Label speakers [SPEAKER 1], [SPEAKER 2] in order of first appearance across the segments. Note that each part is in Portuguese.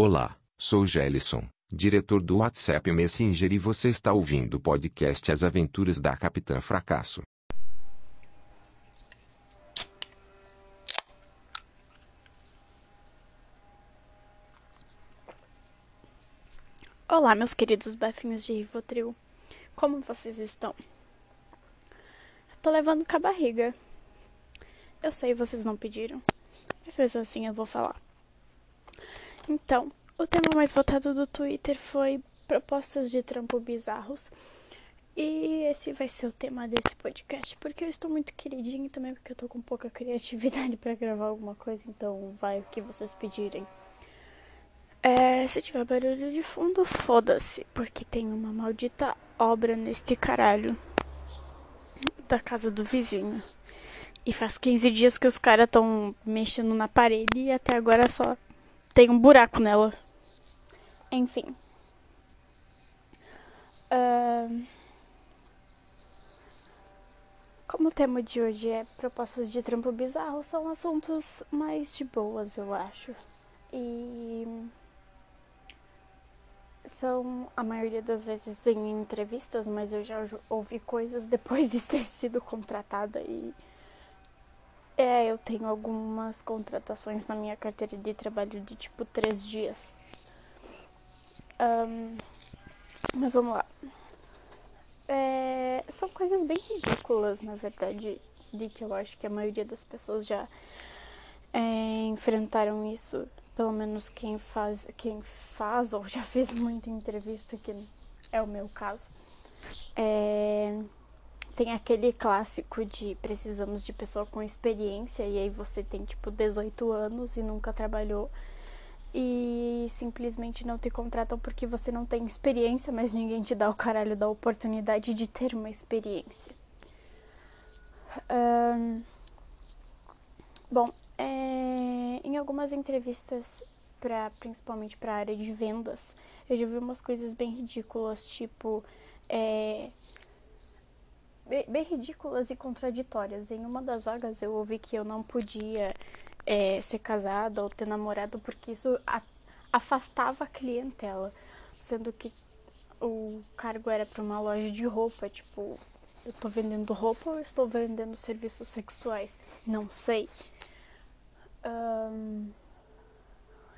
[SPEAKER 1] Olá, sou Gelison, diretor do WhatsApp Messenger e você está ouvindo o podcast As Aventuras da Capitã Fracasso.
[SPEAKER 2] Olá, meus queridos bafinhos de Rivotril. Como vocês estão? Tô levando com a barriga. Eu sei, vocês não pediram. Mas mesmo assim eu vou falar. Então, o tema mais votado do Twitter foi propostas de trampo bizarros. E esse vai ser o tema desse podcast, porque eu estou muito queridinho também porque eu tô com pouca criatividade para gravar alguma coisa, então vai o que vocês pedirem. É, se tiver barulho de fundo, foda-se, porque tem uma maldita obra neste caralho da casa do vizinho. E faz 15 dias que os caras estão mexendo na parede e até agora só tem um buraco nela. Enfim. Uh... Como o tema de hoje é propostas de trampo bizarro, são assuntos mais de boas, eu acho. E são a maioria das vezes em entrevistas, mas eu já ouvi coisas depois de ter sido contratada e é, eu tenho algumas contratações na minha carteira de trabalho de tipo três dias. Um, mas vamos lá. É, são coisas bem ridículas, na verdade, de que eu acho que a maioria das pessoas já é, enfrentaram isso. Pelo menos quem faz, quem faz ou já fez muita entrevista, que é o meu caso. É, tem aquele clássico de precisamos de pessoa com experiência e aí você tem tipo 18 anos e nunca trabalhou e simplesmente não te contratam porque você não tem experiência, mas ninguém te dá o caralho da oportunidade de ter uma experiência. Um, bom, é, em algumas entrevistas, pra, principalmente para a área de vendas, eu já vi umas coisas bem ridículas, tipo. É, bem, ridículas e contraditórias. Em uma das vagas eu ouvi que eu não podia é, ser casada ou ter namorado porque isso afastava a clientela, sendo que o cargo era para uma loja de roupa, tipo, eu tô vendendo roupa ou estou vendendo serviços sexuais? Não sei. Um,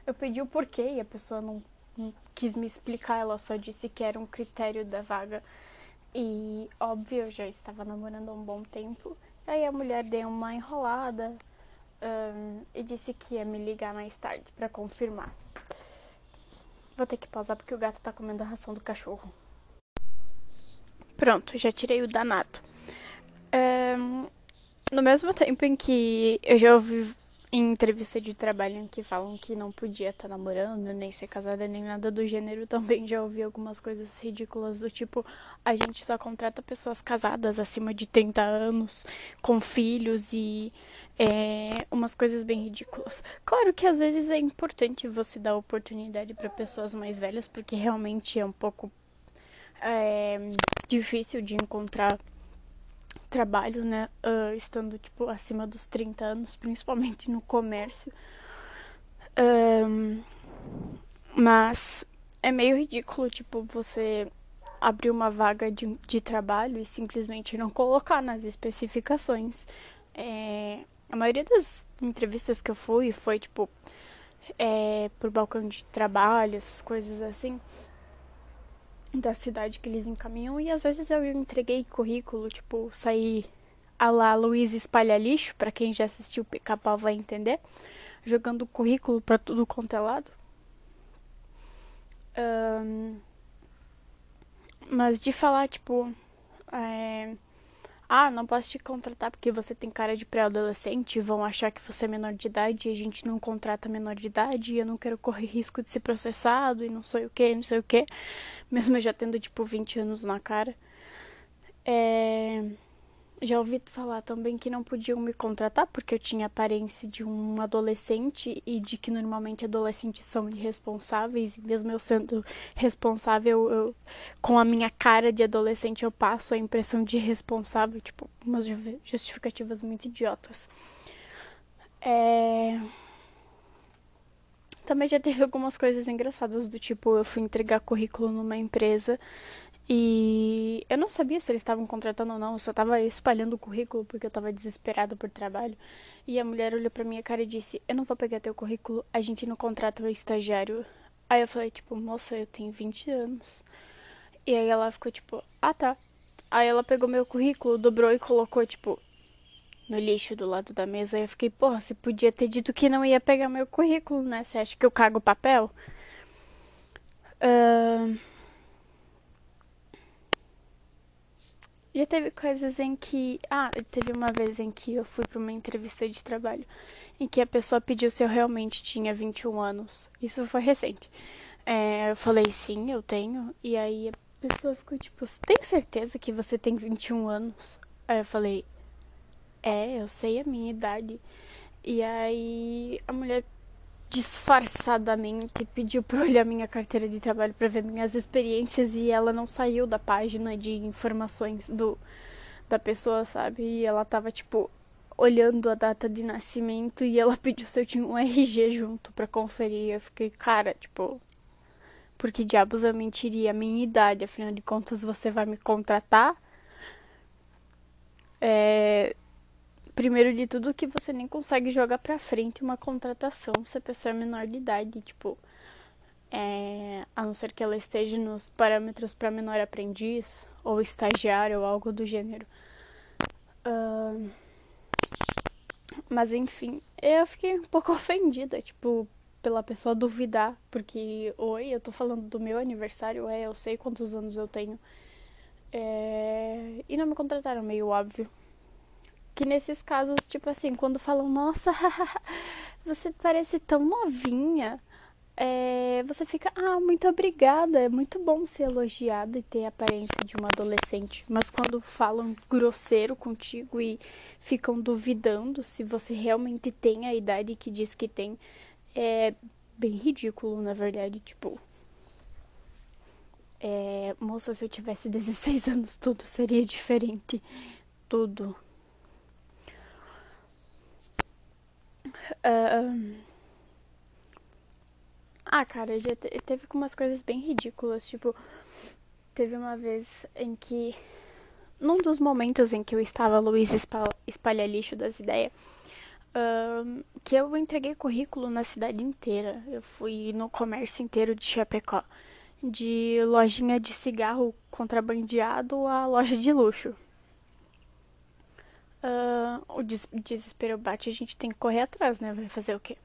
[SPEAKER 2] eu pedi o porquê e a pessoa não, não quis me explicar, ela só disse que era um critério da vaga e, óbvio, eu já estava namorando há um bom tempo. Aí a mulher deu uma enrolada um, e disse que ia me ligar mais tarde para confirmar. Vou ter que pausar porque o gato tá comendo a ração do cachorro. Pronto, já tirei o danado. Um, no mesmo tempo em que eu já ouvi em entrevista de trabalho em que falam que não podia estar tá namorando, nem ser casada, nem nada do gênero, também já ouvi algumas coisas ridículas do tipo: a gente só contrata pessoas casadas acima de 30 anos, com filhos e é, umas coisas bem ridículas. Claro que às vezes é importante você dar oportunidade para pessoas mais velhas, porque realmente é um pouco é, difícil de encontrar trabalho, né, uh, estando, tipo, acima dos 30 anos, principalmente no comércio. Um, mas é meio ridículo, tipo, você abrir uma vaga de, de trabalho e simplesmente não colocar nas especificações. É, a maioria das entrevistas que eu fui foi, tipo, é, por balcão de trabalho, essas coisas assim da cidade que eles encaminham e às vezes eu entreguei currículo, tipo, saí a lá Luiz espalha lixo, para quem já assistiu Pica-Pau vai entender, jogando currículo para tudo quanto é lado. Um, mas de falar, tipo, é, ah, não posso te contratar porque você tem cara de pré-adolescente, vão achar que você é menor de idade e a gente não contrata menor de idade e eu não quero correr risco de ser processado e não sei o que, não sei o que, mesmo eu já tendo tipo 20 anos na cara. É... Já ouvi falar também que não podiam me contratar porque eu tinha aparência de um adolescente e de que normalmente adolescentes são irresponsáveis e mesmo eu sendo responsável, eu, com a minha cara de adolescente eu passo a impressão de irresponsável, tipo, umas justificativas muito idiotas. É... Também já teve algumas coisas engraçadas do tipo, eu fui entregar currículo numa empresa e eu não sabia se eles estavam contratando ou não, eu só tava espalhando o currículo porque eu tava desesperada por trabalho. E a mulher olhou pra minha cara e disse: Eu não vou pegar teu currículo, a gente não contrata o estagiário. Aí eu falei, tipo, moça, eu tenho 20 anos. E aí ela ficou tipo, ah tá. Aí ela pegou meu currículo, dobrou e colocou, tipo, no lixo do lado da mesa. Aí eu fiquei, porra, você podia ter dito que não ia pegar meu currículo, né? Você acha que eu cago papel? Uh... Já teve coisas em que. Ah, teve uma vez em que eu fui para uma entrevista de trabalho em que a pessoa pediu se eu realmente tinha 21 anos. Isso foi recente. É, eu falei sim, eu tenho. E aí a pessoa ficou tipo: Você tem certeza que você tem 21 anos? Aí eu falei: É, eu sei a minha idade. E aí a mulher disfarçadamente pediu para olhar minha carteira de trabalho para ver minhas experiências e ela não saiu da página de informações do da pessoa, sabe? E ela tava tipo olhando a data de nascimento e ela pediu se eu tinha um RG junto para conferir. Eu fiquei, cara, tipo, por que diabos eu mentiria a minha idade? Afinal de contas, você vai me contratar? É, primeiro de tudo que você nem consegue jogar pra frente uma contratação se a pessoa é menor de idade, tipo, é, a não ser que ela esteja nos parâmetros para menor aprendiz ou estagiário ou algo do gênero. Uh, mas enfim, eu fiquei um pouco ofendida, tipo, pela pessoa duvidar, porque, oi, eu tô falando do meu aniversário, é, eu sei quantos anos eu tenho. É, e não me contrataram, meio óbvio que nesses casos, tipo assim, quando falam, nossa, você parece tão novinha, é, você fica, ah, muito obrigada, é muito bom ser elogiada e ter a aparência de uma adolescente. Mas quando falam grosseiro contigo e ficam duvidando se você realmente tem a idade que diz que tem, é bem ridículo, na verdade, tipo. É, moça, se eu tivesse 16 anos, tudo seria diferente. Tudo. Uh, ah, cara, já te teve umas coisas bem ridículas. Tipo, teve uma vez em que. Num dos momentos em que eu estava Luiz espalha lixo das ideias, uh, que eu entreguei currículo na cidade inteira. Eu fui no comércio inteiro de Chapecó. De lojinha de cigarro contrabandeado a loja de luxo uh, o des desespero bate, a gente tem que correr atrás, né? Vai fazer o quê?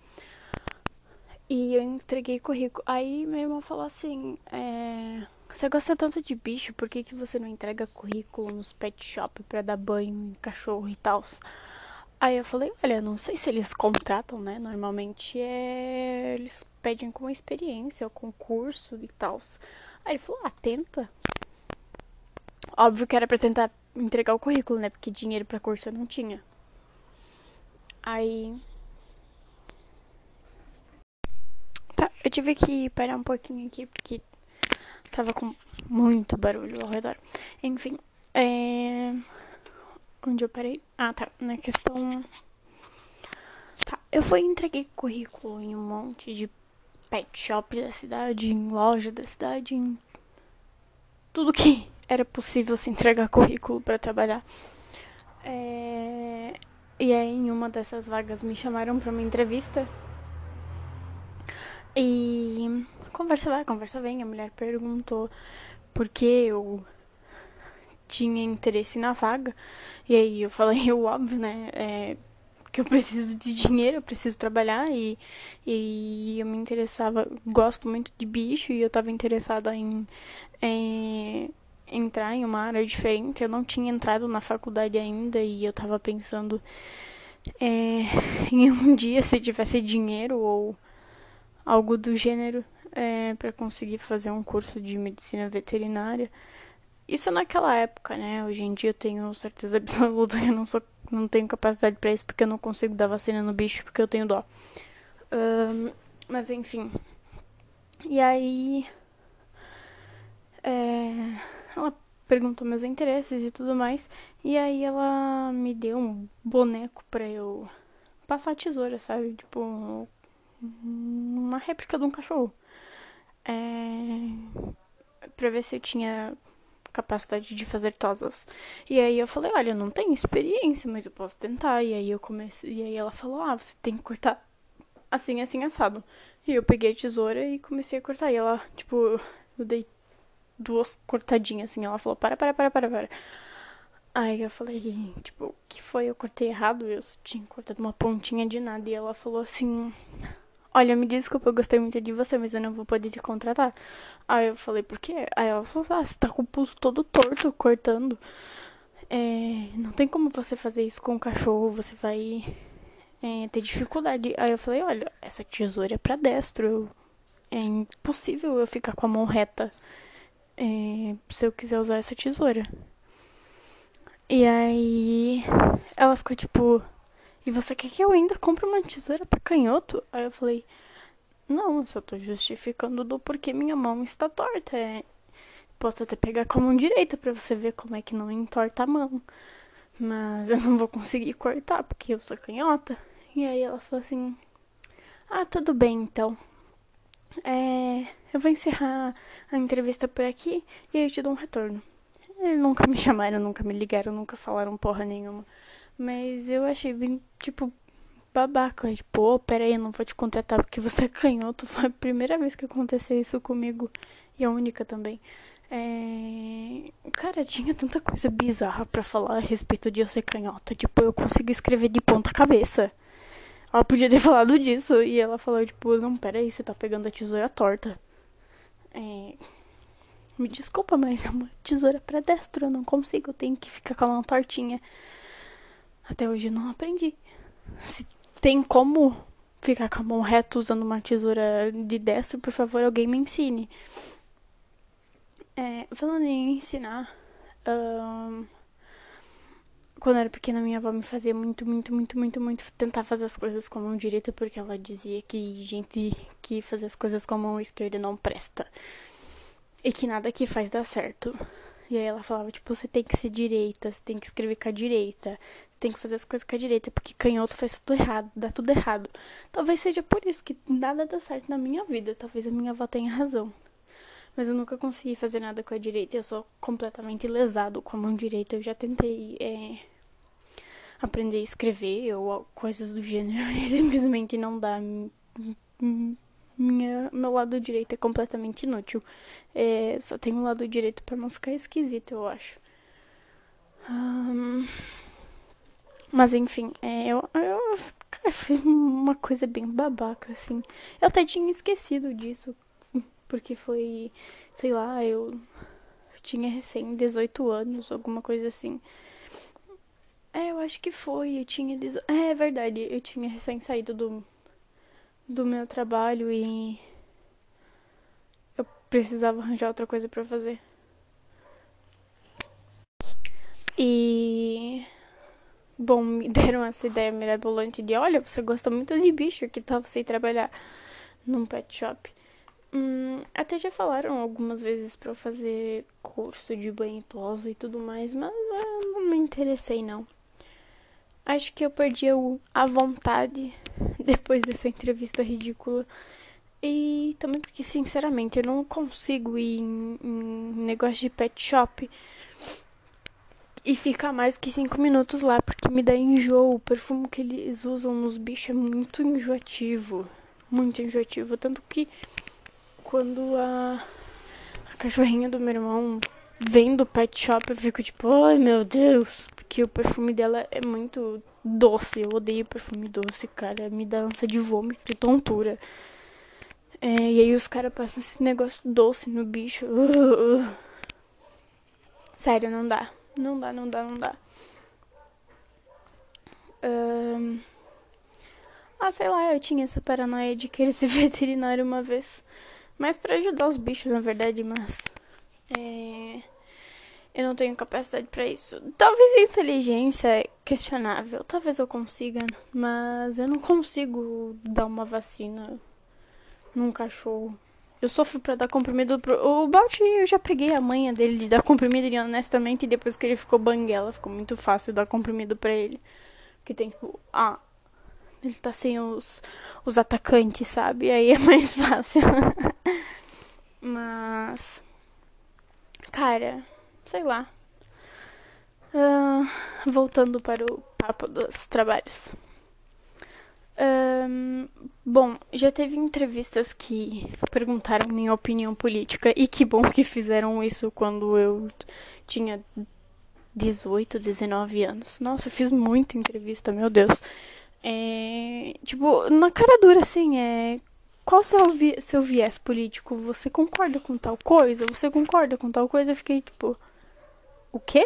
[SPEAKER 2] E eu entreguei currículo. Aí meu irmão falou assim: é, Você gosta tanto de bicho, por que, que você não entrega currículo nos pet shop pra dar banho em cachorro e tal? Aí eu falei: Olha, não sei se eles contratam, né? Normalmente é... eles pedem com experiência, ou concurso e tal. Aí ele falou: Ah, tenta. Óbvio que era pra tentar entregar o currículo, né? Porque dinheiro pra curso eu não tinha. Aí. Tá, eu tive que parar um pouquinho aqui porque tava com muito barulho ao redor. Enfim, é. Onde eu parei? Ah, tá. Na questão. Tá, eu fui entreguei currículo em um monte de pet shop da cidade, em loja da cidade, em tudo que era possível se entregar currículo para trabalhar. É... E aí, em uma dessas vagas, me chamaram para uma entrevista. E conversa vai, conversa vem. A mulher perguntou por que eu tinha interesse na vaga. E aí eu falei o óbvio, né? É, que eu preciso de dinheiro, eu preciso trabalhar e, e eu me interessava, gosto muito de bicho e eu estava interessada em, em entrar em uma área diferente. Eu não tinha entrado na faculdade ainda e eu tava pensando é, em um dia se tivesse dinheiro ou algo do gênero é, para conseguir fazer um curso de medicina veterinária. Isso naquela época, né? Hoje em dia eu tenho certeza absoluta que eu não, sou, não tenho capacidade para isso porque eu não consigo dar vacina no bicho porque eu tenho dó. Um, mas enfim. E aí. É ela perguntou meus interesses e tudo mais. E aí ela me deu um boneco pra eu passar a tesoura, sabe? Tipo, uma réplica de um cachorro. É, pra ver se eu tinha capacidade de fazer tosas. E aí eu falei, olha, eu não tenho experiência, mas eu posso tentar. E aí eu comecei, e aí ela falou, ah, você tem que cortar assim, assim, assado. E eu peguei a tesoura e comecei a cortar. E ela, tipo, eu dei duas cortadinhas assim. Ela falou, para, para, para, para, para. Aí eu falei, tipo, o que foi? Eu cortei errado, eu tinha cortado uma pontinha de nada. E ela falou assim, olha, me desculpa, eu gostei muito de você, mas eu não vou poder te contratar. Aí eu falei, por quê? Aí ela falou, ah, você tá com o pulso todo torto, cortando. É, não tem como você fazer isso com o cachorro, você vai é, ter dificuldade. Aí eu falei, olha, essa tesoura é pra destro. É impossível eu ficar com a mão reta é, se eu quiser usar essa tesoura. E aí ela ficou tipo, e você quer que eu ainda compre uma tesoura pra canhoto? Aí eu falei, não, eu só tô justificando do porquê minha mão está torta. É, posso até pegar com a mão direita pra você ver como é que não entorta a mão. Mas eu não vou conseguir cortar porque eu sou canhota. E aí ela falou assim: Ah, tudo bem então. É, eu vou encerrar a entrevista por aqui e eu te dou um retorno. Eles nunca me chamaram, nunca me ligaram, nunca falaram porra nenhuma. Mas eu achei bem, tipo, babaca. Tipo, oh, peraí, eu não vou te contratar porque você é canhoto. Foi a primeira vez que aconteceu isso comigo. E a única também. É... Cara, tinha tanta coisa bizarra para falar a respeito de eu ser canhota. Tipo, eu consigo escrever de ponta cabeça. Ela podia ter falado disso. E ela falou, tipo, não, peraí, você tá pegando a tesoura torta. É... Me desculpa, mas é uma tesoura pra destro. Eu não consigo. Eu tenho que ficar com a mão tortinha. Até hoje eu não aprendi. Se tem como ficar com a mão reta usando uma tesoura de destro, por favor, alguém me ensine. É, falando em ensinar, um, quando eu era pequena, minha avó me fazia muito, muito, muito, muito, muito tentar fazer as coisas com a mão direita, porque ela dizia que gente que faz as coisas com a mão esquerda não presta. E que nada que faz dá certo. E aí ela falava, tipo, você tem que ser direita, você tem que escrever com a direita, tem que fazer as coisas com a direita, porque canhoto faz tudo errado, dá tudo errado. Talvez seja por isso que nada dá certo na minha vida, talvez a minha avó tenha razão. Mas eu nunca consegui fazer nada com a direita, eu sou completamente lesado com a mão direita. Eu já tentei é, aprender a escrever ou coisas do gênero e simplesmente não dá. Minha, meu lado direito é completamente inútil. É, só tenho o lado direito para não ficar esquisito, eu acho. Mas enfim, é, eu, eu cara, foi uma coisa bem babaca, assim. Eu até tinha esquecido disso, porque foi, sei lá, eu tinha recém 18 anos, alguma coisa assim. É, eu acho que foi, eu tinha 18... É, é verdade, eu tinha recém saído do, do meu trabalho e eu precisava arranjar outra coisa para fazer. E bom, me deram essa ideia mirabolante de, olha, você gosta muito de bicho, que tal você ir trabalhar num pet shop? Hum, até já falaram algumas vezes para fazer curso de banho e tudo mais, mas eu não me interessei não. Acho que eu perdi a vontade depois dessa entrevista ridícula. E também porque, sinceramente, eu não consigo ir em, em negócio de pet shop e ficar mais que cinco minutos lá, porque me dá enjoo. O perfume que eles usam nos bichos é muito enjoativo. Muito enjoativo. Tanto que quando a, a cachorrinha do meu irmão vem do pet shop, eu fico tipo, ai meu Deus. Porque o perfume dela é muito doce. Eu odeio perfume doce, cara. Me dá ânsia de vômito e tontura. É, e aí os caras passam esse negócio doce no bicho. Uh, uh. Sério, não dá. Não dá, não dá, não dá. Um... Ah, sei lá, eu tinha essa paranoia de querer ser veterinário uma vez. Mas para ajudar os bichos, na verdade, mas. É... Eu não tenho capacidade para isso. Talvez a inteligência é questionável. Talvez eu consiga, mas eu não consigo dar uma vacina num cachorro. Eu sofro pra dar comprimido pro. O Balt, eu já peguei a manha dele de dar comprimido e honestamente, depois que ele ficou banguela, ficou muito fácil dar comprimido pra ele. Porque tem tipo. Ah. ele tá sem os, os atacantes, sabe? Aí é mais fácil. Mas. Cara, sei lá. Uh, voltando para o papo dos trabalhos. Um, bom, já teve entrevistas que perguntaram minha opinião política e que bom que fizeram isso quando eu tinha 18, 19 anos. Nossa, fiz muita entrevista, meu Deus. É, tipo, na cara dura, assim, é. Qual seu, vi seu viés político? Você concorda com tal coisa? Você concorda com tal coisa? Eu fiquei tipo. O quê?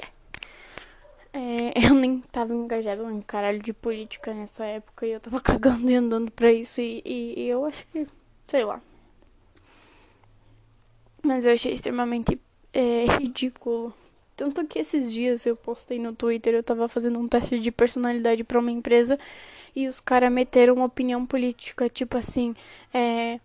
[SPEAKER 2] É, eu nem tava engajada em caralho de política nessa época e eu tava cagando e andando pra isso e, e, e eu acho que. sei lá. Mas eu achei extremamente é, ridículo. Tanto que esses dias eu postei no Twitter, eu tava fazendo um teste de personalidade para uma empresa e os caras meteram uma opinião política, tipo assim, é,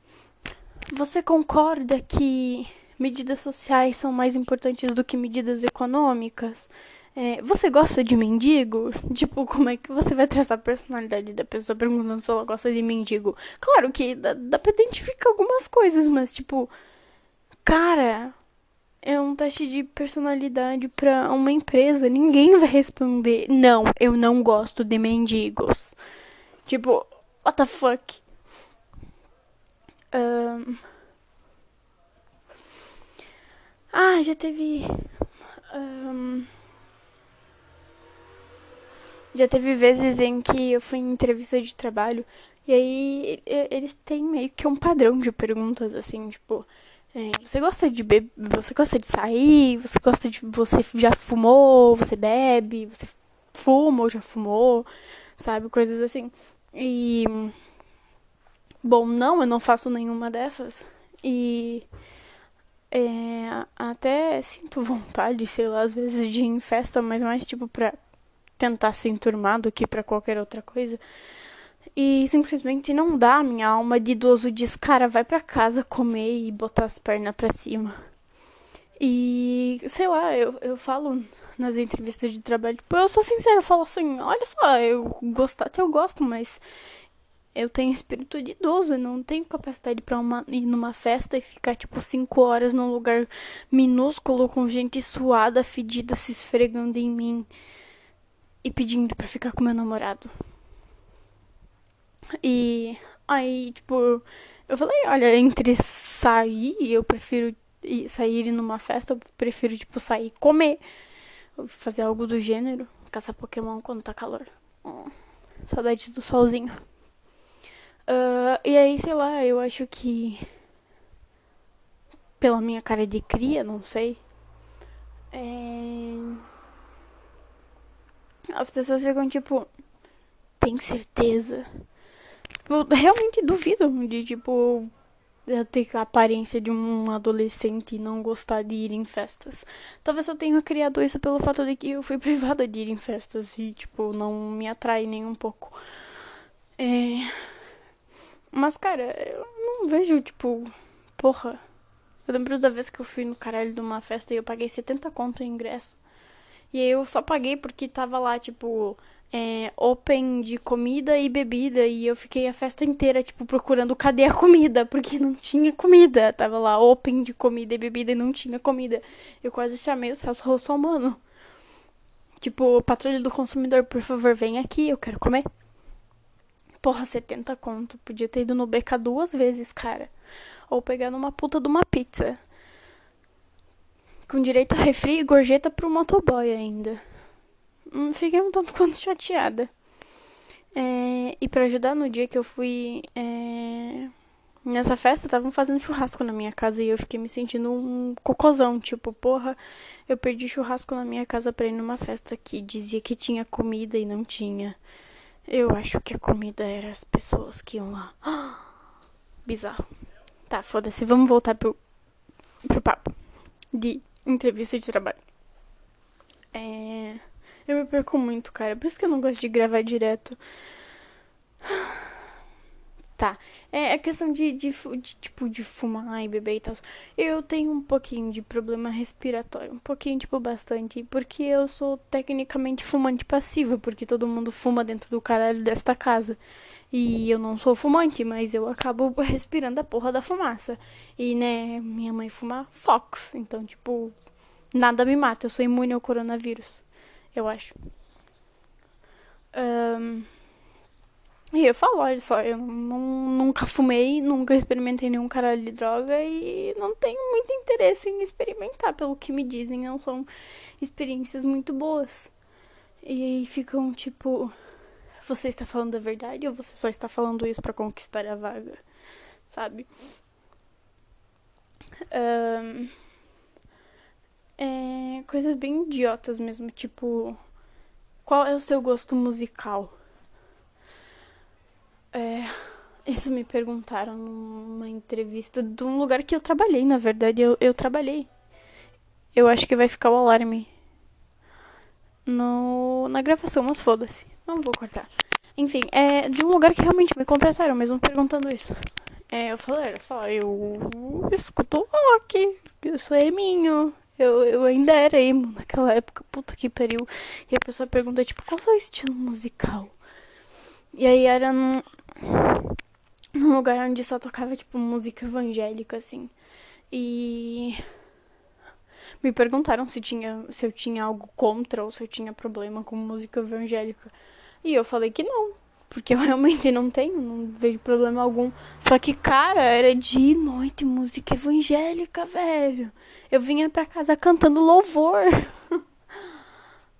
[SPEAKER 2] você concorda que medidas sociais são mais importantes do que medidas econômicas? É, você gosta de mendigo? Tipo, como é que você vai traçar a personalidade da pessoa perguntando se ela gosta de mendigo? Claro que dá, dá pra identificar algumas coisas, mas tipo, cara, é um teste de personalidade para uma empresa. Ninguém vai responder, não, eu não gosto de mendigos. Tipo, what the fuck? Um... Ah, já teve. Um... Já teve vezes em que eu fui em entrevista de trabalho e aí eles têm meio que um padrão de perguntas assim, tipo, é, você gosta de beber, você gosta de sair, você gosta de você já fumou, você bebe, você fuma ou já fumou, sabe, coisas assim. E bom, não, eu não faço nenhuma dessas. E é, até sinto vontade, sei lá, às vezes de ir em festa, mas mais tipo pra tentar se enturmar do que para qualquer outra coisa. E simplesmente não dá. Minha alma de idoso diz, cara, vai para casa comer e botar as pernas para cima. E sei lá, eu, eu falo nas entrevistas de trabalho, tipo, eu sou sincera, eu falo assim, olha só, eu gosto, até eu gosto, mas eu tenho espírito de idoso, eu não tenho capacidade para ir numa festa e ficar tipo cinco horas num lugar minúsculo com gente suada, fedida se esfregando em mim e pedindo para ficar com meu namorado. E aí, tipo, eu falei, olha, entre sair, eu prefiro sair numa festa, eu prefiro, tipo, sair comer. Fazer algo do gênero. Caçar Pokémon quando tá calor. Hum, saudade do solzinho. Uh, e aí, sei lá, eu acho que. Pela minha cara de cria, não sei. É as pessoas ficam tipo, tem certeza? Eu realmente duvido de, tipo, eu ter a aparência de um adolescente e não gostar de ir em festas. Talvez eu tenha criado isso pelo fato de que eu fui privada de ir em festas e, tipo, não me atrai nem um pouco. É... Mas, cara, eu não vejo, tipo, porra. Eu lembro da vez que eu fui no caralho de uma festa e eu paguei 70 conto em ingresso. E eu só paguei porque tava lá, tipo, é, open de comida e bebida. E eu fiquei a festa inteira, tipo, procurando cadê a comida, porque não tinha comida. Tava lá open de comida e bebida e não tinha comida. Eu quase chamei o Celso Russomano. Tipo, patrulha do consumidor, por favor, vem aqui, eu quero comer. Porra, 70 conto. Podia ter ido no BK duas vezes, cara. Ou pegar numa puta de uma pizza. Com direito a refri e gorjeta pro motoboy ainda. Hum, fiquei um tanto quanto chateada. É, e para ajudar no dia que eu fui é, nessa festa, estavam fazendo churrasco na minha casa e eu fiquei me sentindo um cocôzão. Tipo, porra, eu perdi churrasco na minha casa pra ir numa festa que dizia que tinha comida e não tinha. Eu acho que a comida era as pessoas que iam lá. Bizarro. Tá, foda-se, vamos voltar pro, pro papo de entrevista de trabalho. É... Eu me perco muito, cara. Por isso que eu não gosto de gravar direto. Tá. É a questão de, de, de, tipo, de fumar e beber e tal. Eu tenho um pouquinho de problema respiratório. Um pouquinho, tipo, bastante. Porque eu sou tecnicamente fumante passiva. Porque todo mundo fuma dentro do caralho desta casa. E eu não sou fumante, mas eu acabo respirando a porra da fumaça. E, né, minha mãe fuma Fox. Então, tipo, nada me mata. Eu sou imune ao coronavírus. Eu acho. Um... E eu falo, olha só, eu não, nunca fumei, nunca experimentei nenhum caralho de droga e não tenho muito interesse em experimentar, pelo que me dizem, não são experiências muito boas. E aí ficam tipo, você está falando a verdade ou você só está falando isso para conquistar a vaga, sabe? Um, é, coisas bem idiotas mesmo, tipo, qual é o seu gosto musical? É, isso me perguntaram numa entrevista de um lugar que eu trabalhei, na verdade, eu, eu trabalhei. Eu acho que vai ficar o alarme no, na gravação, mas foda-se. Não vou cortar. Enfim, é de um lugar que realmente me contrataram, mesmo perguntando isso. É, eu falei, olha só, eu escuto rock, eu sou eminho. Eu, eu ainda era emo naquela época, puta que pariu. E a pessoa pergunta, tipo, qual é o seu estilo musical? E aí era num, num lugar onde só tocava, tipo, música evangélica, assim. E me perguntaram se, tinha, se eu tinha algo contra ou se eu tinha problema com música evangélica. E eu falei que não, porque eu realmente não tenho, não vejo problema algum. Só que, cara, era de noite música evangélica, velho. Eu vinha pra casa cantando louvor.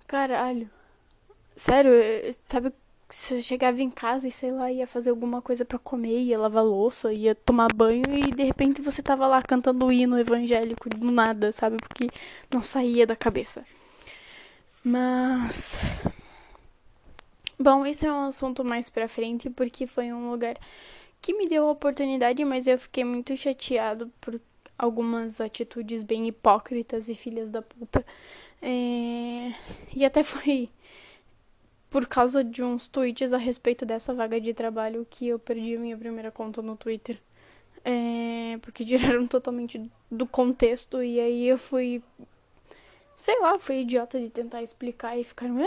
[SPEAKER 2] Caralho. Sério, sabe você chegava em casa e sei lá, ia fazer alguma coisa para comer, ia lavar louça, ia tomar banho e de repente você tava lá cantando hino evangélico do nada, sabe? Porque não saía da cabeça. Mas Bom, esse é um assunto mais pra frente porque foi um lugar que me deu a oportunidade, mas eu fiquei muito chateado por algumas atitudes bem hipócritas e filhas da puta. É... E até foi por causa de uns tweets a respeito dessa vaga de trabalho que eu perdi a minha primeira conta no Twitter. É, porque tiraram totalmente do contexto e aí eu fui. Sei lá, fui idiota de tentar explicar e ficaram.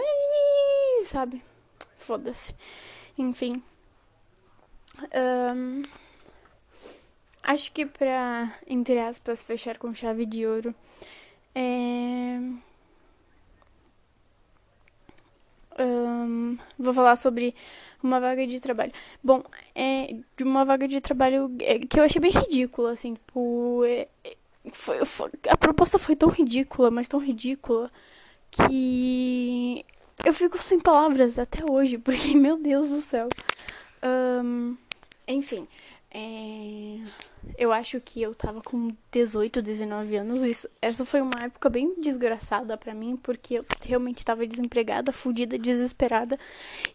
[SPEAKER 2] Sabe? Foda-se. Enfim. Um, acho que pra, entre aspas, fechar com chave de ouro. É um, vou falar sobre uma vaga de trabalho. Bom, é de uma vaga de trabalho é, que eu achei bem ridícula, assim, tipo, é, foi, foi, a proposta foi tão ridícula, mas tão ridícula que eu fico sem palavras até hoje, porque meu Deus do céu. Um, enfim, é... Eu acho que eu tava com 18, 19 anos. Isso, essa foi uma época bem desgraçada para mim, porque eu realmente tava desempregada, fudida, desesperada.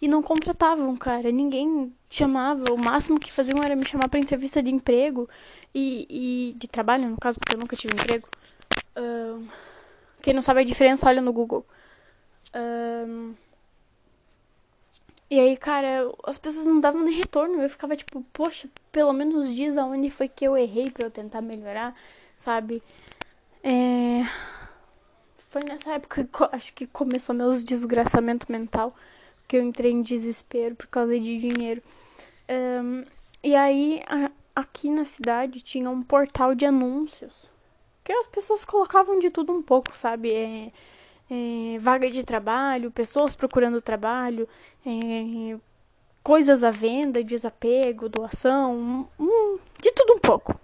[SPEAKER 2] E não contratavam, cara. Ninguém chamava. O máximo que faziam era me chamar pra entrevista de emprego. E, e de trabalho, no caso, porque eu nunca tive emprego. Uh, quem não sabe a diferença, olha no Google. Uh, e aí, cara, as pessoas não davam nem retorno. Eu ficava tipo, poxa, pelo menos diz aonde foi que eu errei para eu tentar melhorar, sabe? É... Foi nessa época que acho que começou meus desgraçamento mental. Que eu entrei em desespero por causa de dinheiro. Um, e aí, a, aqui na cidade tinha um portal de anúncios. Que as pessoas colocavam de tudo um pouco, sabe? É é, vaga de trabalho, pessoas procurando trabalho, é, coisas à venda, desapego, doação, um, de tudo um pouco.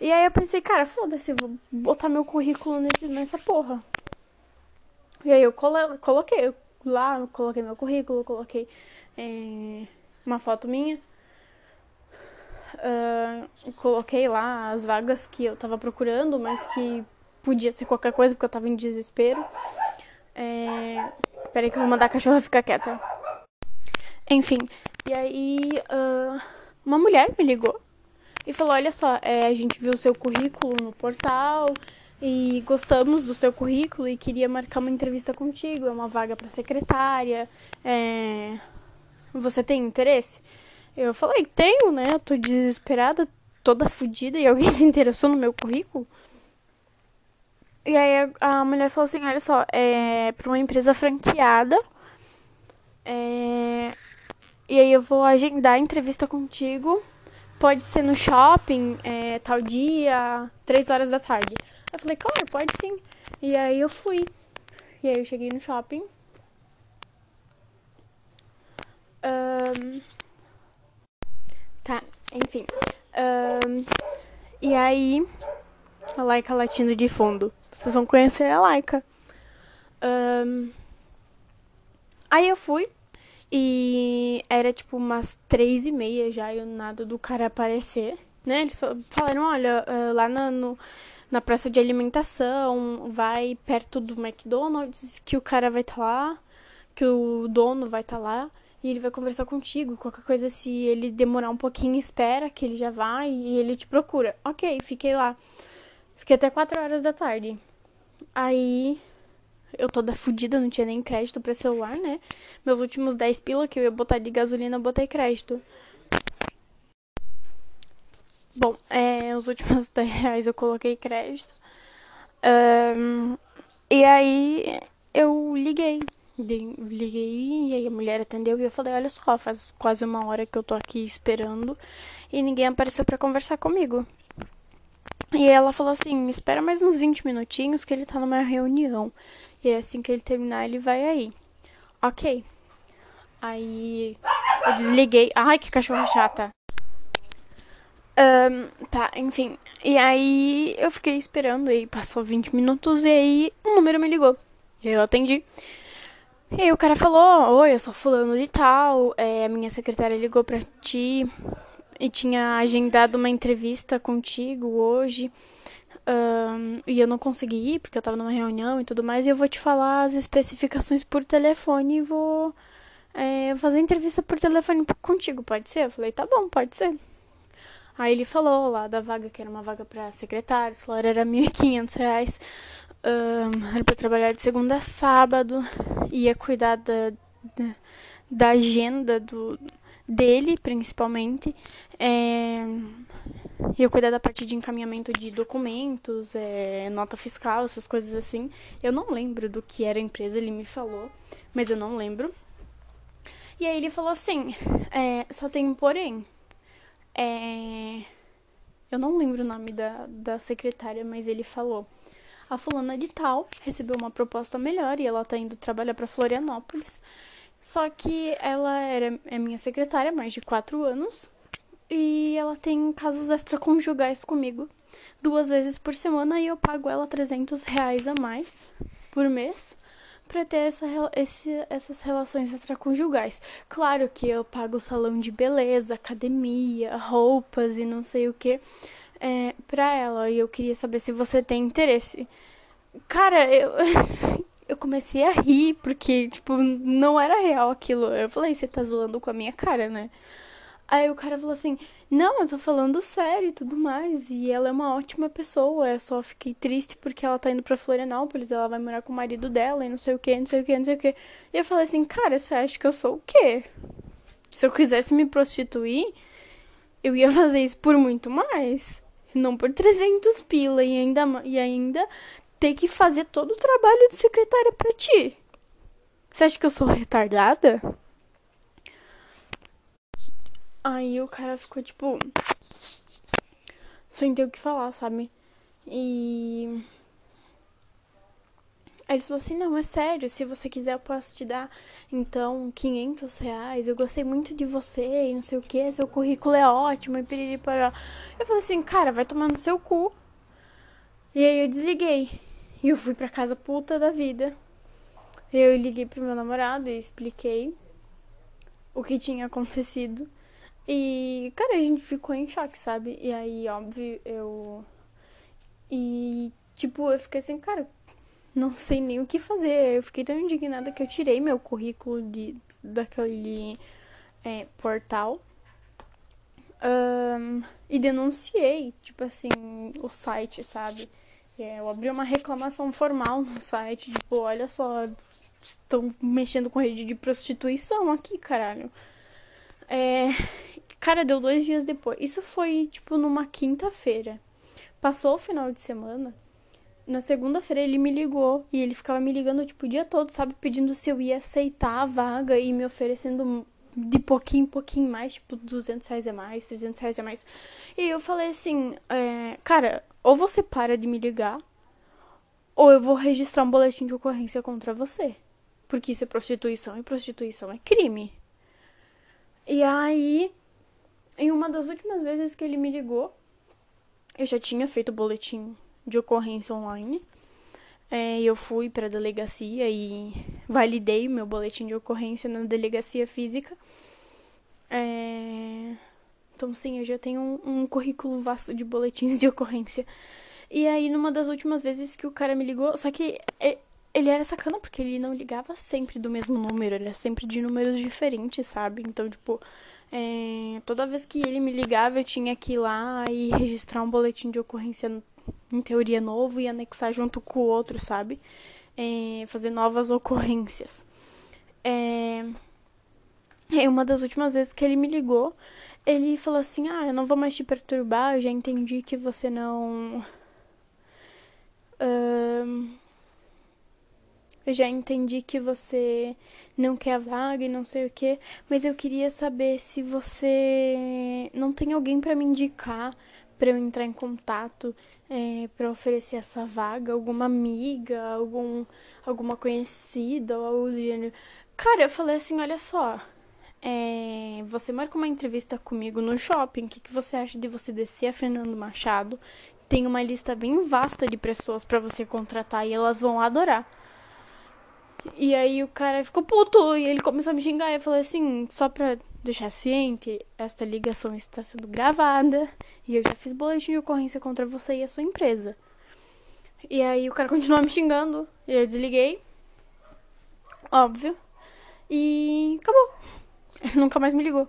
[SPEAKER 2] E aí eu pensei, cara, foda-se, vou botar meu currículo nesse, nessa porra. E aí eu colo coloquei lá, coloquei meu currículo, coloquei é, uma foto minha. Uh, coloquei lá as vagas que eu tava procurando, mas que podia ser qualquer coisa, porque eu tava em desespero. É... Peraí que eu vou mandar a cachorra ficar quieta. Enfim, e aí uh, uma mulher me ligou e falou, olha só, é, a gente viu o seu currículo no portal e gostamos do seu currículo e queria marcar uma entrevista contigo, é uma vaga para secretária, é... você tem interesse? Eu falei, tenho, né? Eu tô desesperada, toda fodida e alguém se interessou no meu currículo. E aí a mulher falou assim, olha só, é pra uma empresa franqueada. É, e aí eu vou agendar a entrevista contigo. Pode ser no shopping, é, tal dia, três horas da tarde. Eu falei, claro, pode sim. E aí eu fui. E aí eu cheguei no shopping. Um, tá, enfim. Um, e aí, a Laika latindo de fundo. Vocês vão conhecer a Laika. Um, aí eu fui. E era tipo umas três e meia já e nada do cara aparecer. Né? Eles falaram, olha, uh, lá na, no, na praça de alimentação, vai perto do McDonald's, que o cara vai estar tá lá, que o dono vai estar tá lá, e ele vai conversar contigo. Qualquer coisa, se ele demorar um pouquinho, espera que ele já vai e ele te procura. Ok, fiquei lá. Fiquei até 4 horas da tarde. Aí eu toda fodida, não tinha nem crédito pra celular, né? Meus últimos 10 pila que eu ia botar de gasolina, eu botei crédito. Bom, é, os últimos 10 reais eu coloquei crédito. Um, e aí eu liguei. Liguei e aí a mulher atendeu e eu falei, olha só, faz quase uma hora que eu tô aqui esperando e ninguém apareceu para conversar comigo. E ela falou assim, espera mais uns 20 minutinhos que ele tá numa reunião. E assim que ele terminar, ele vai aí. Ok. Aí eu desliguei. Ai, que cachorro chata. Um, tá, enfim. E aí eu fiquei esperando e passou 20 minutos e aí um número me ligou. Eu atendi. E aí o cara falou, oi, eu sou fulano de tal, é, a minha secretária ligou pra ti e tinha agendado uma entrevista contigo hoje. Um, e eu não consegui ir porque eu tava numa reunião e tudo mais. E eu vou te falar as especificações por telefone e vou é, fazer entrevista por telefone contigo, pode ser? Eu falei, tá bom, pode ser. Aí ele falou lá da vaga, que era uma vaga para secretário, o salário era R$ 1.500. Um, era pra trabalhar de segunda a sábado, ia cuidar da, da, da agenda do, dele, principalmente. É, ia cuidar da parte de encaminhamento de documentos, é, nota fiscal, essas coisas assim. Eu não lembro do que era a empresa, ele me falou, mas eu não lembro. E aí ele falou assim, é, só tem um porém. É... Eu não lembro o nome da, da secretária, mas ele falou. A fulana de tal recebeu uma proposta melhor e ela tá indo trabalhar para Florianópolis. Só que ela era, é minha secretária há mais de quatro anos e ela tem casos extraconjugais comigo duas vezes por semana e eu pago ela 300 reais a mais por mês para ter essa, esse, essas relações extraconjugais. Claro que eu pago salão de beleza, academia, roupas e não sei o que é, pra ela. E eu queria saber se você tem interesse. Cara, eu. comecei a rir, porque, tipo, não era real aquilo. Eu falei, você tá zoando com a minha cara, né? Aí o cara falou assim: Não, eu tô falando sério e tudo mais. E ela é uma ótima pessoa. Eu só fiquei triste porque ela tá indo pra Florianópolis. Ela vai morar com o marido dela e não sei o que, não sei o que, não sei o que. E eu falei assim: Cara, você acha que eu sou o quê? Se eu quisesse me prostituir, eu ia fazer isso por muito mais. Não por 300 pila e ainda, e ainda ter que fazer todo o trabalho de secretária pra ti. Você acha que eu sou retardada? Aí o cara ficou tipo. Sem ter o que falar, sabe? E. Aí ele falou assim: Não, é sério, se você quiser eu posso te dar então 500 reais. Eu gostei muito de você e não sei o que, seu currículo é ótimo e piriri para. Eu falei assim: Cara, vai tomar no seu cu. E aí eu desliguei. E eu fui pra casa puta da vida. Eu liguei pro meu namorado e expliquei o que tinha acontecido. E, cara, a gente ficou em choque, sabe? E aí, óbvio, eu. E, tipo, eu fiquei assim, cara, não sei nem o que fazer. Eu fiquei tão indignada que eu tirei meu currículo de, daquele é, portal. Um, e denunciei, tipo assim, o site, sabe? É, eu abri uma reclamação formal no site, tipo, olha só, estão mexendo com rede de prostituição aqui, caralho. É, Cara, deu dois dias depois. Isso foi, tipo, numa quinta-feira. Passou o final de semana. Na segunda-feira ele me ligou. E ele ficava me ligando, tipo, o dia todo, sabe? Pedindo se eu ia aceitar a vaga e me oferecendo de pouquinho em pouquinho mais, tipo, 200 reais a mais, 300 reais a mais. E eu falei assim, é, cara, ou você para de me ligar, ou eu vou registrar um boletim de ocorrência contra você. Porque isso é prostituição e prostituição é crime. E aí, em uma das últimas vezes que ele me ligou, eu já tinha feito o boletim de ocorrência online. É, eu fui para a delegacia e validei o meu boletim de ocorrência na delegacia física. É, então, sim, eu já tenho um, um currículo vasto de boletins de ocorrência. E aí, numa das últimas vezes que o cara me ligou, só que é, ele era sacana porque ele não ligava sempre do mesmo número, ele era sempre de números diferentes, sabe? Então, tipo, é, toda vez que ele me ligava, eu tinha que ir lá e registrar um boletim de ocorrência em teoria novo e anexar junto com o outro, sabe? É, fazer novas ocorrências. É, é uma das últimas vezes que ele me ligou, ele falou assim: Ah, eu não vou mais te perturbar, eu já entendi que você não. Uh, eu já entendi que você não quer a vaga e não sei o que, mas eu queria saber se você não tem alguém para me indicar para eu entrar em contato é, para oferecer essa vaga, alguma amiga, algum, alguma conhecida ou algo do gênero. Cara, eu falei assim, olha só, é, você marca uma entrevista comigo no shopping, o que, que você acha de você descer a Fernando Machado? Tem uma lista bem vasta de pessoas para você contratar e elas vão adorar. E aí o cara ficou puto e ele começou a me xingar. Eu falei assim, só pra deixar ciente, esta ligação está sendo gravada e eu já fiz boletim de ocorrência contra você e a sua empresa. E aí o cara continuou me xingando e eu desliguei. Óbvio. E acabou. Nunca mais me ligou.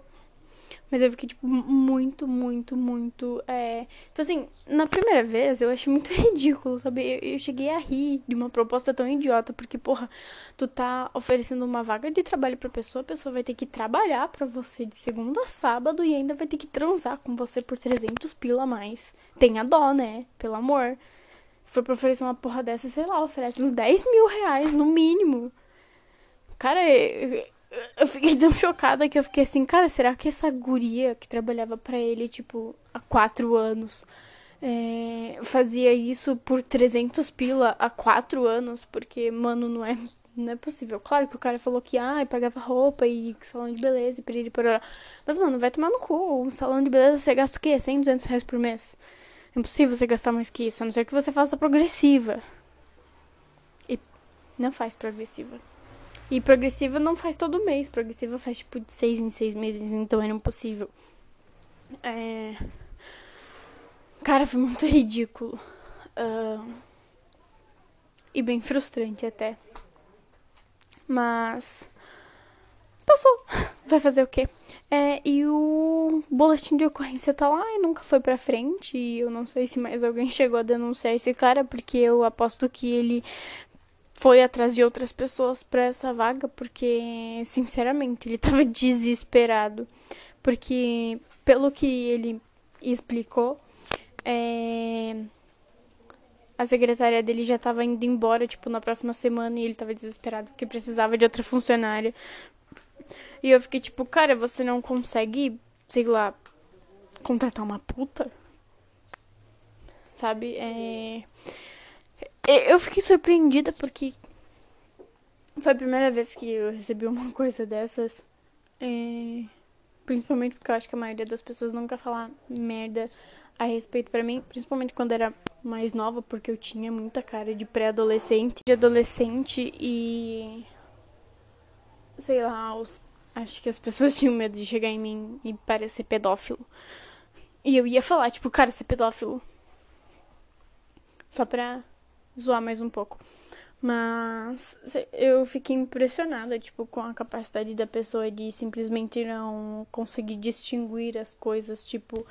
[SPEAKER 2] Mas eu fiquei, tipo, muito, muito, muito. É... Tipo assim, na primeira vez eu achei muito ridículo, sabe? Eu, eu, cheguei a rir de uma proposta tão idiota, porque, porra, tu tá oferecendo uma vaga de trabalho pra pessoa, a pessoa vai ter que trabalhar pra você de segunda a sábado e ainda vai ter que transar com você por 300 pila a mais. Tenha dó, né? Pelo amor. Se for pra oferecer uma porra dessa, sei lá, oferece uns 10 mil reais no mínimo. Cara, eu, eu fiquei tão chocada que eu fiquei assim, cara, será que essa guria que trabalhava para ele, tipo, há quatro anos, é, fazia isso por 300 pila há quatro anos? Porque, mano, não é, não é possível. Claro que o cara falou que, ah, pagava roupa e salão de beleza e piriri pororó. Mas, mano, vai tomar no cu. Um salão de beleza você gasta o quê? 100, 200 reais por mês? É impossível você gastar mais que isso, a não ser que você faça progressiva. E não faz progressiva. E progressiva não faz todo mês. Progressiva faz tipo de seis em seis meses, então era impossível. É... Cara, foi muito ridículo. Uh... E bem frustrante até. Mas. Passou. Vai fazer o quê? É, e o boletim de ocorrência tá lá e nunca foi pra frente. E eu não sei se mais alguém chegou a denunciar esse cara, porque eu aposto que ele foi atrás de outras pessoas para essa vaga, porque, sinceramente, ele estava desesperado. Porque, pelo que ele explicou, é... a secretária dele já estava indo embora, tipo, na próxima semana, e ele estava desesperado porque precisava de outra funcionária. E eu fiquei tipo, cara, você não consegue, sei lá, contratar uma puta? Sabe? É. Eu fiquei surpreendida porque foi a primeira vez que eu recebi uma coisa dessas. É... Principalmente porque eu acho que a maioria das pessoas nunca fala merda a respeito para mim, principalmente quando era mais nova, porque eu tinha muita cara de pré-adolescente, de adolescente e sei lá, os... acho que as pessoas tinham medo de chegar em mim e parecer pedófilo. E eu ia falar, tipo, cara, ser pedófilo. Só pra zoar mais um pouco. Mas eu fiquei impressionada, tipo, com a capacidade da pessoa de simplesmente não conseguir distinguir as coisas, tipo.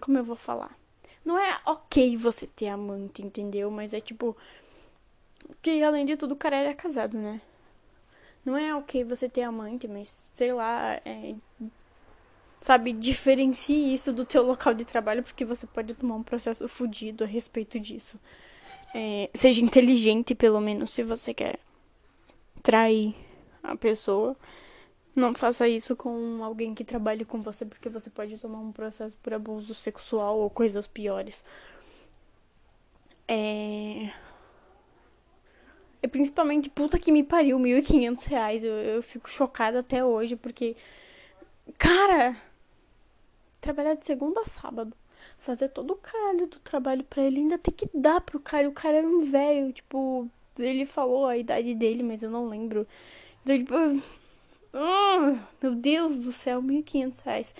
[SPEAKER 2] Como eu vou falar? Não é ok você ter amante, entendeu? Mas é tipo. Que além de tudo o cara era casado, né? Não é ok você ter amante, mas sei lá, é, sabe, diferencie isso do teu local de trabalho, porque você pode tomar um processo fudido a respeito disso. É, seja inteligente, pelo menos, se você quer trair a pessoa. Não faça isso com alguém que trabalhe com você, porque você pode tomar um processo por abuso sexual ou coisas piores. É. É principalmente, puta que me pariu, 1.500 reais. Eu, eu fico chocada até hoje, porque. Cara! Trabalhar de segunda a sábado. Fazer todo o caralho do trabalho pra ele. Ainda tem que dar pro cara. O cara era um velho, tipo. Ele falou a idade dele, mas eu não lembro. Então, tipo. Oh, meu Deus do céu, 1.500 reais.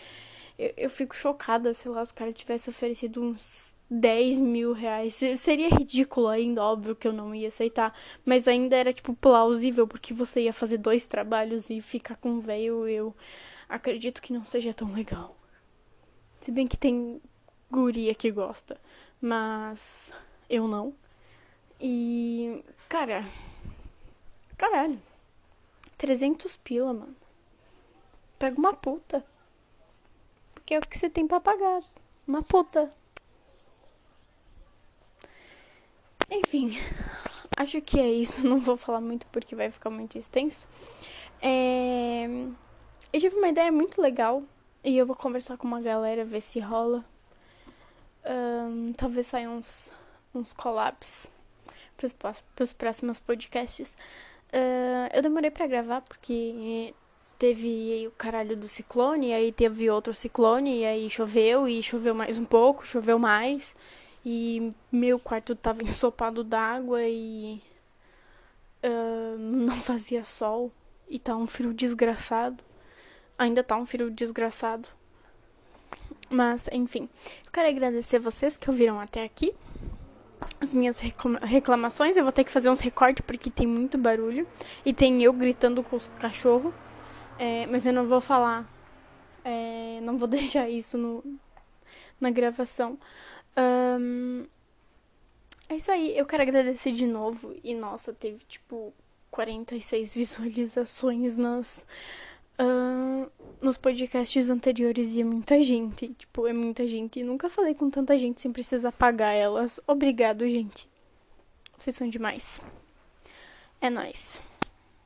[SPEAKER 2] Eu, eu fico chocada, sei lá, se o cara tivesse oferecido uns 10 mil reais. Seria ridículo ainda, óbvio que eu não ia aceitar. Mas ainda era, tipo, plausível, porque você ia fazer dois trabalhos e ficar com um velho, eu acredito que não seja tão legal. Se bem que tem guria que gosta. Mas eu não. E. Cara. Caralho. 300 pila, mano. Pega uma puta. Porque é o que você tem pra pagar. Uma puta. Enfim, acho que é isso. Não vou falar muito porque vai ficar muito extenso. É... Eu tive uma ideia muito legal e eu vou conversar com uma galera, ver se rola. Um, talvez saiam uns, uns collabs para os próximos podcasts. Uh, eu demorei para gravar porque teve o caralho do ciclone, aí teve outro ciclone, e aí choveu, e choveu mais um pouco, choveu mais. E meu quarto tava ensopado d'água e uh, não fazia sol. E tá um frio desgraçado. Ainda tá um frio desgraçado. Mas, enfim. Eu quero agradecer vocês que ouviram até aqui. As minhas reclamações. Eu vou ter que fazer uns recortes porque tem muito barulho. E tem eu gritando com os cachorros. É, mas eu não vou falar. É, não vou deixar isso no, na gravação. Um, é isso aí, eu quero agradecer de novo. E nossa, teve tipo 46 visualizações nas, uh, nos podcasts anteriores é muita gente. Tipo, é muita gente. Nunca falei com tanta gente sem precisar pagar elas. Obrigado, gente. Vocês são demais. É nóis.